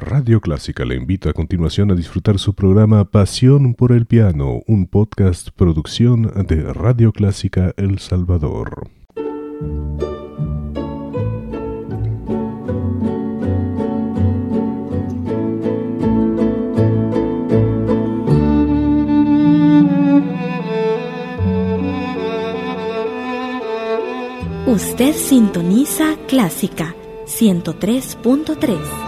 Radio Clásica le invita a continuación a disfrutar su programa Pasión por el Piano, un podcast producción de Radio Clásica El Salvador. Usted sintoniza Clásica 103.3.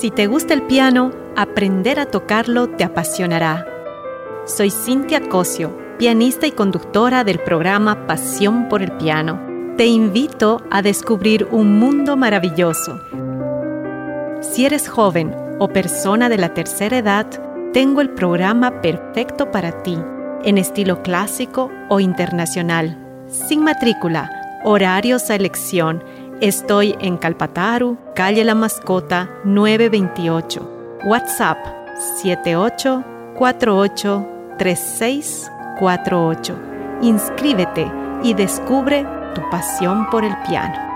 Si te gusta el piano, aprender a tocarlo te apasionará. Soy Cintia Cosio, pianista y conductora del programa Pasión por el Piano. Te invito a descubrir un mundo maravilloso. Si eres joven o persona de la tercera edad, tengo el programa perfecto para ti, en estilo clásico o internacional, sin matrícula, horarios a elección, Estoy en Calpataru, calle La Mascota 928. WhatsApp 78483648. Inscríbete y descubre tu pasión por el piano.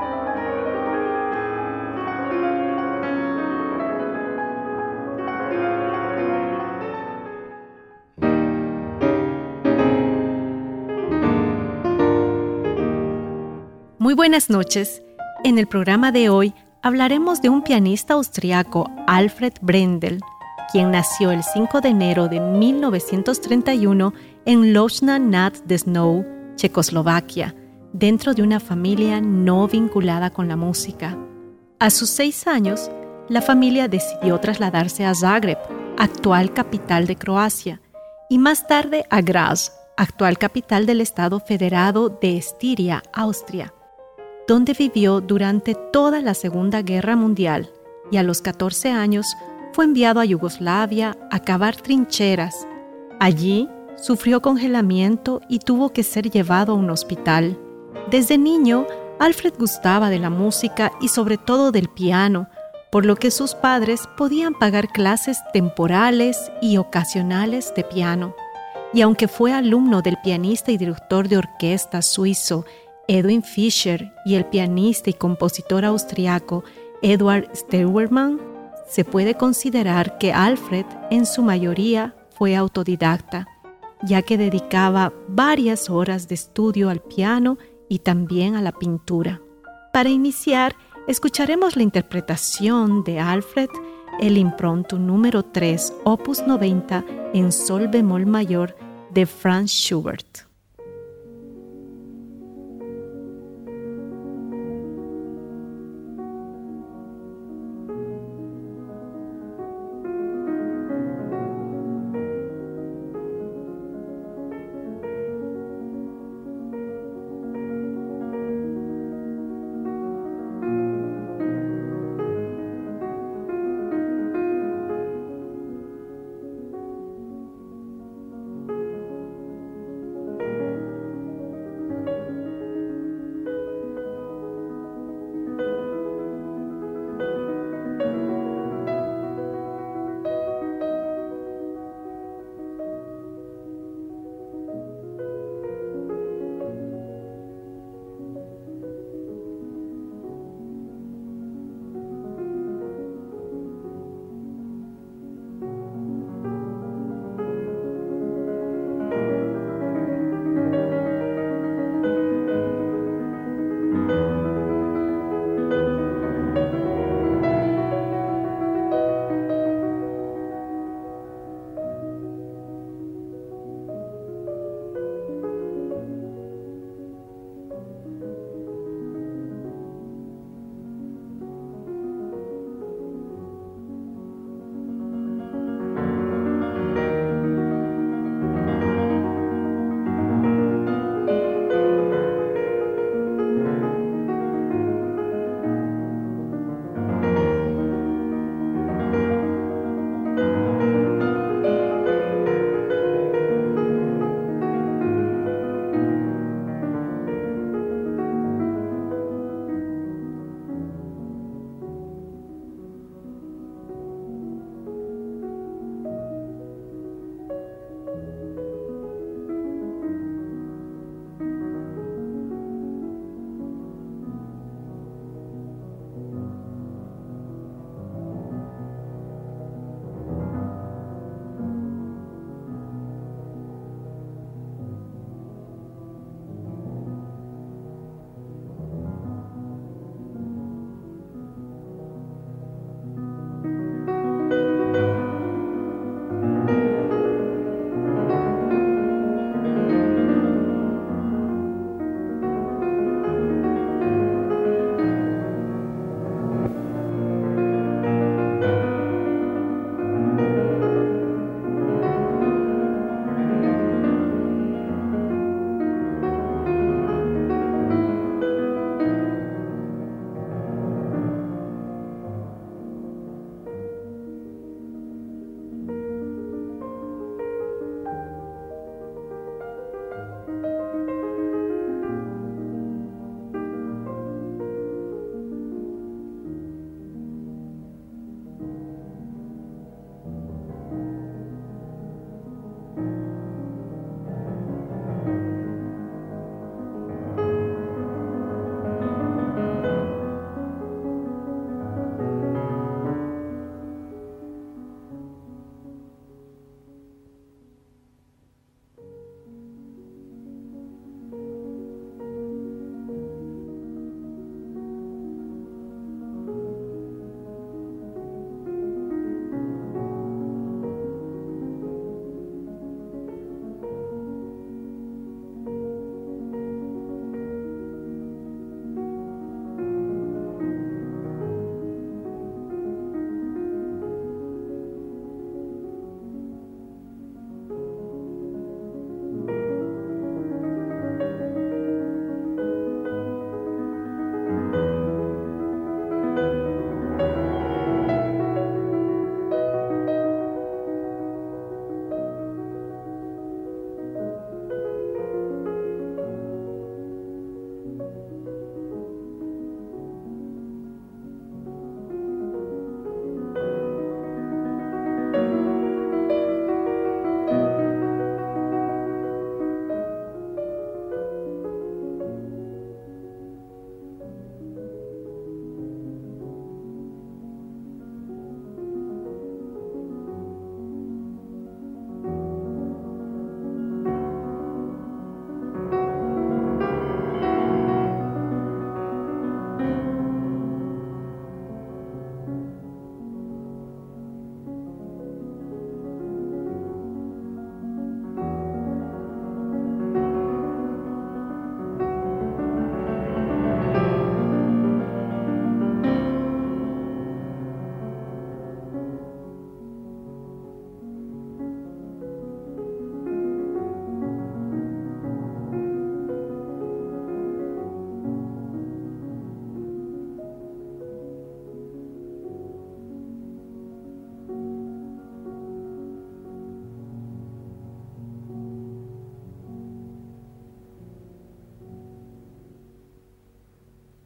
Muy buenas noches. En el programa de hoy hablaremos de un pianista austriaco, Alfred Brendel, quien nació el 5 de enero de 1931 en Lochna nad Snow, Checoslovaquia, dentro de una familia no vinculada con la música. A sus seis años, la familia decidió trasladarse a Zagreb, actual capital de Croacia, y más tarde a Graz, actual capital del Estado Federado de Estiria, Austria donde vivió durante toda la Segunda Guerra Mundial y a los 14 años fue enviado a Yugoslavia a cavar trincheras. Allí sufrió congelamiento y tuvo que ser llevado a un hospital. Desde niño, Alfred gustaba de la música y sobre todo del piano, por lo que sus padres podían pagar clases temporales y ocasionales de piano. Y aunque fue alumno del pianista y director de orquesta suizo Edwin Fischer y el pianista y compositor austriaco Edward Steuermann, se puede considerar que Alfred en su mayoría fue autodidacta, ya que dedicaba varias horas de estudio al piano y también a la pintura. Para iniciar, escucharemos la interpretación de Alfred, el impronto número 3, opus 90 en sol bemol mayor de Franz Schubert.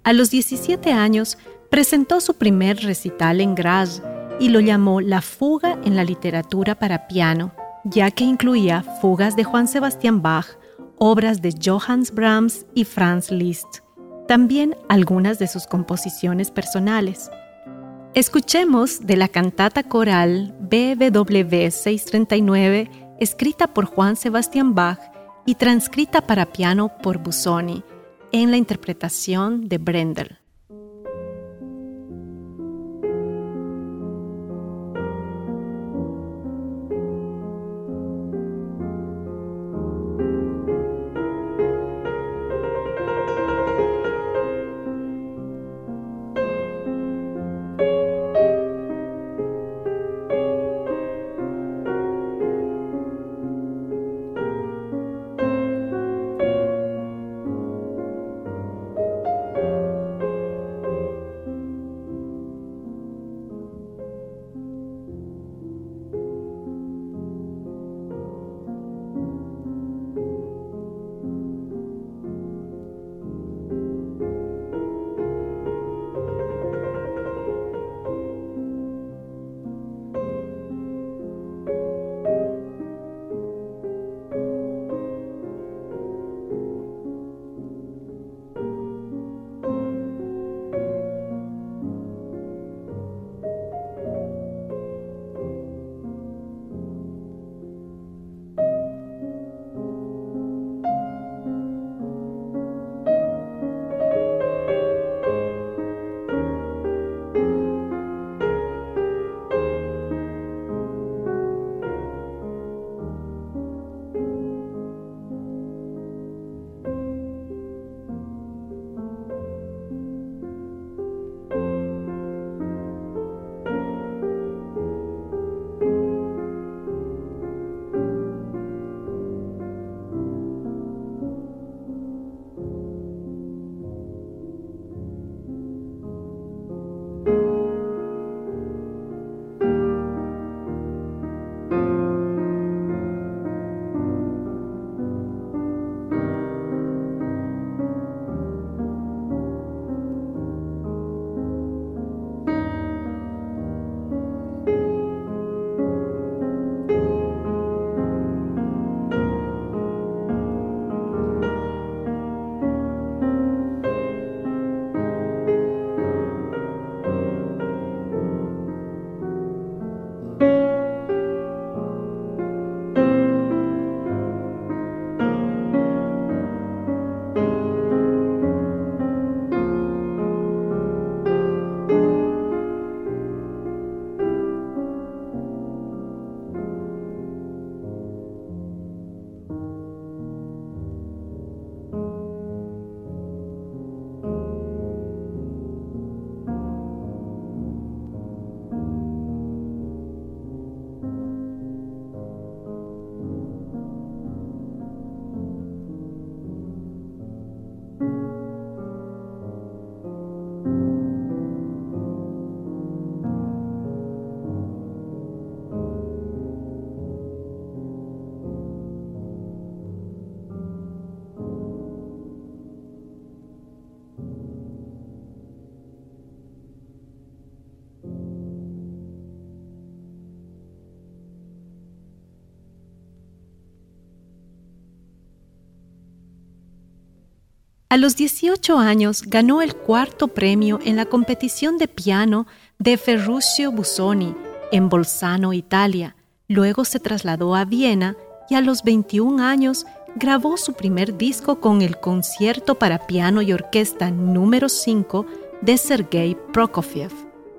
A los 17 años presentó su primer recital en Graz y lo llamó La fuga en la literatura para piano, ya que incluía fugas de Juan Sebastián Bach, obras de Johannes Brahms y Franz Liszt, también algunas de sus composiciones personales. Escuchemos de la cantata coral BWV 639, escrita por Juan Sebastián Bach y transcrita para piano por Busoni, en la interpretación de Brendel. A los 18 años ganó el cuarto premio en la competición de piano de Ferruccio Busoni en Bolzano, Italia. Luego se trasladó a Viena y a los 21 años grabó su primer disco con el concierto para piano y orquesta número 5 de Sergei Prokofiev.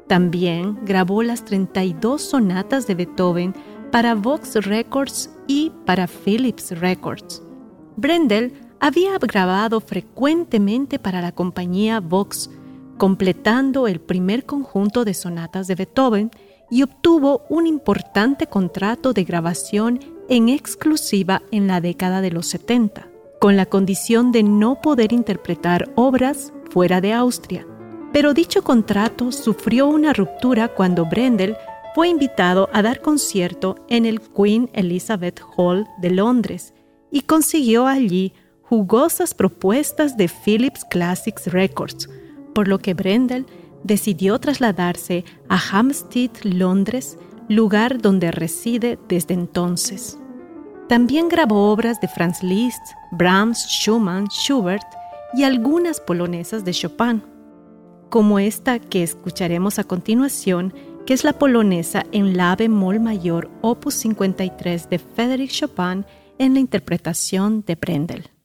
También grabó las 32 sonatas de Beethoven para Vox Records y para Philips Records. Brendel había grabado frecuentemente para la compañía Vox, completando el primer conjunto de sonatas de Beethoven y obtuvo un importante contrato de grabación en exclusiva en la década de los 70, con la condición de no poder interpretar obras fuera de Austria. Pero dicho contrato sufrió una ruptura cuando Brendel fue invitado a dar concierto en el Queen Elizabeth Hall de Londres y consiguió allí jugosas propuestas de Philips Classics Records, por lo que Brendel decidió trasladarse a Hampstead, Londres, lugar donde reside desde entonces. También grabó obras de Franz Liszt, Brahms, Schumann, Schubert y algunas polonesas de Chopin, como esta que escucharemos a continuación, que es la polonesa en la bemol mayor opus 53 de Frédéric Chopin en la interpretación de Brendel.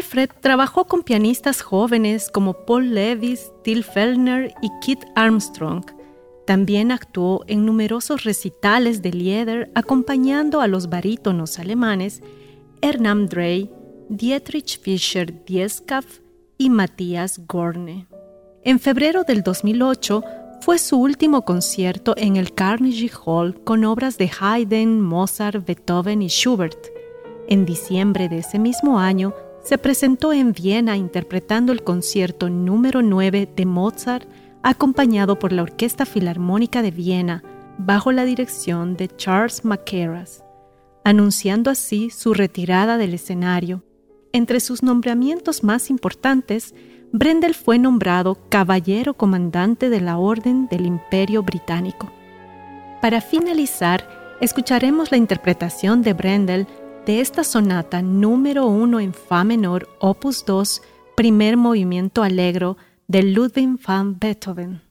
Alfred trabajó con pianistas jóvenes como Paul Levis, Till Fellner y Kit Armstrong. También actuó en numerosos recitales de Lieder acompañando a los barítonos alemanes Hernán Drey, Dietrich Fischer-Dieskau y Matthias Gorne. En febrero del 2008 fue su último concierto en el Carnegie Hall con obras de Haydn, Mozart, Beethoven y Schubert. En diciembre de ese mismo año se presentó en Viena interpretando el concierto número 9 de Mozart acompañado por la Orquesta Filarmónica de Viena bajo la dirección de Charles Mackerras, anunciando así su retirada del escenario. Entre sus nombramientos más importantes Brendel fue nombrado Caballero Comandante de la Orden del Imperio Británico. Para finalizar, escucharemos la interpretación de Brendel de esta sonata número 1 en Fa menor, opus 2, primer movimiento alegro de Ludwig van Beethoven.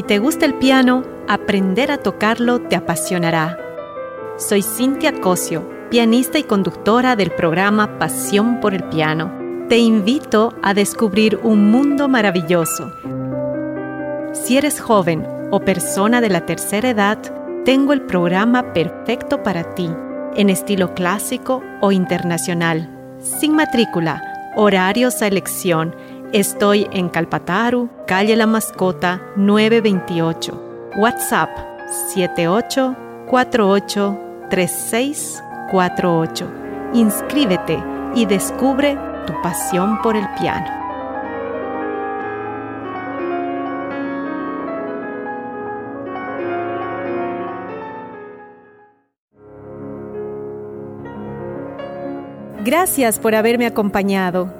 Si te gusta el piano, aprender a tocarlo te apasionará. Soy Cintia Cosio, pianista y conductora del programa Pasión por el Piano. Te invito a descubrir un mundo maravilloso. Si eres joven o persona de la tercera edad, tengo el programa perfecto para ti, en estilo clásico o internacional, sin matrícula, horarios a elección Estoy en Calpataru, calle La Mascota, 928. WhatsApp 78483648. Inscríbete y descubre tu pasión por el piano. Gracias por haberme acompañado.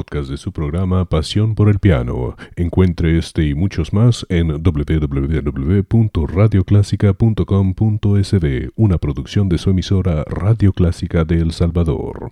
De su programa Pasión por el Piano. Encuentre este y muchos más en www.radioclásica.com.sb, una producción de su emisora Radio Clásica de El Salvador.